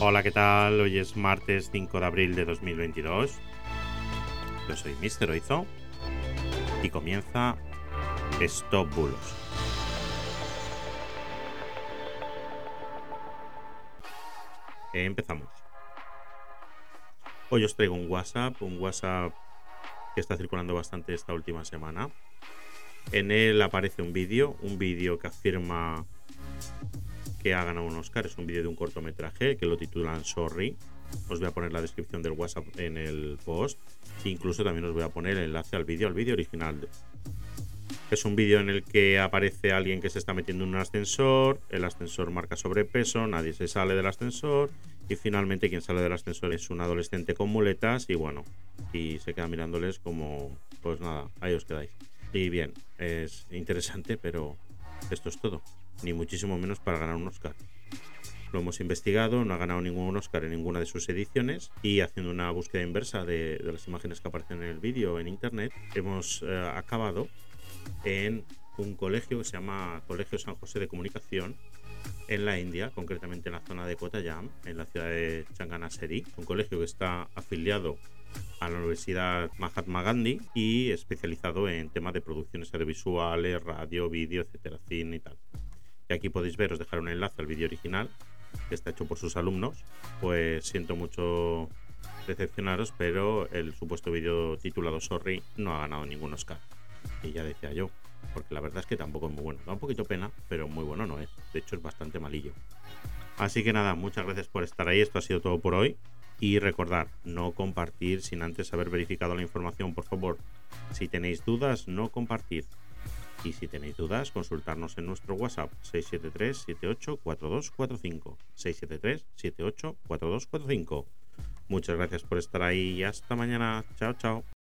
Hola, ¿qué tal? Hoy es martes 5 de abril de 2022. Yo soy Mr. Oizo y comienza Stop Bulos. Empezamos. Hoy os traigo un WhatsApp, un WhatsApp que está circulando bastante esta última semana. En él aparece un vídeo, un vídeo que afirma que ha ganado un Oscar. Es un vídeo de un cortometraje que lo titulan Sorry. Os voy a poner la descripción del WhatsApp en el post. Incluso también os voy a poner el enlace al vídeo, al vídeo original. Es un vídeo en el que aparece alguien que se está metiendo en un ascensor, el ascensor marca sobrepeso, nadie se sale del ascensor y finalmente quien sale del ascensor es un adolescente con muletas y bueno, y se queda mirándoles como, pues nada, ahí os quedáis. Y bien, es interesante, pero esto es todo ni muchísimo menos para ganar un Oscar. Lo hemos investigado, no ha ganado ningún Oscar en ninguna de sus ediciones y haciendo una búsqueda inversa de, las imágenes que aparecen en el vídeo en internet, hemos eh, acabado en un colegio que se llama Colegio San José de Comunicación en la India, concretamente en la zona de Kottayam, en la ciudad de Changanassery, un colegio que está afiliado a la Universidad Mahatma Gandhi y especializado en temas de producciones audiovisuales, radio, vídeo, etcétera, cine y tal que aquí podéis ver, os dejaré un enlace al vídeo original, que está hecho por sus alumnos. Pues siento mucho decepcionaros, pero el supuesto vídeo titulado Sorry no ha ganado ningún Oscar. Y ya decía yo, porque la verdad es que tampoco es muy bueno. Da un poquito pena, pero muy bueno no es. De hecho, es bastante malillo. Así que nada, muchas gracias por estar ahí. Esto ha sido todo por hoy. Y recordar, no compartir sin antes haber verificado la información, por favor. Si tenéis dudas, no compartir. Y si tenéis dudas, consultarnos en nuestro WhatsApp 673 784245 673 784245. Muchas gracias por estar ahí y hasta mañana. Chao, chao.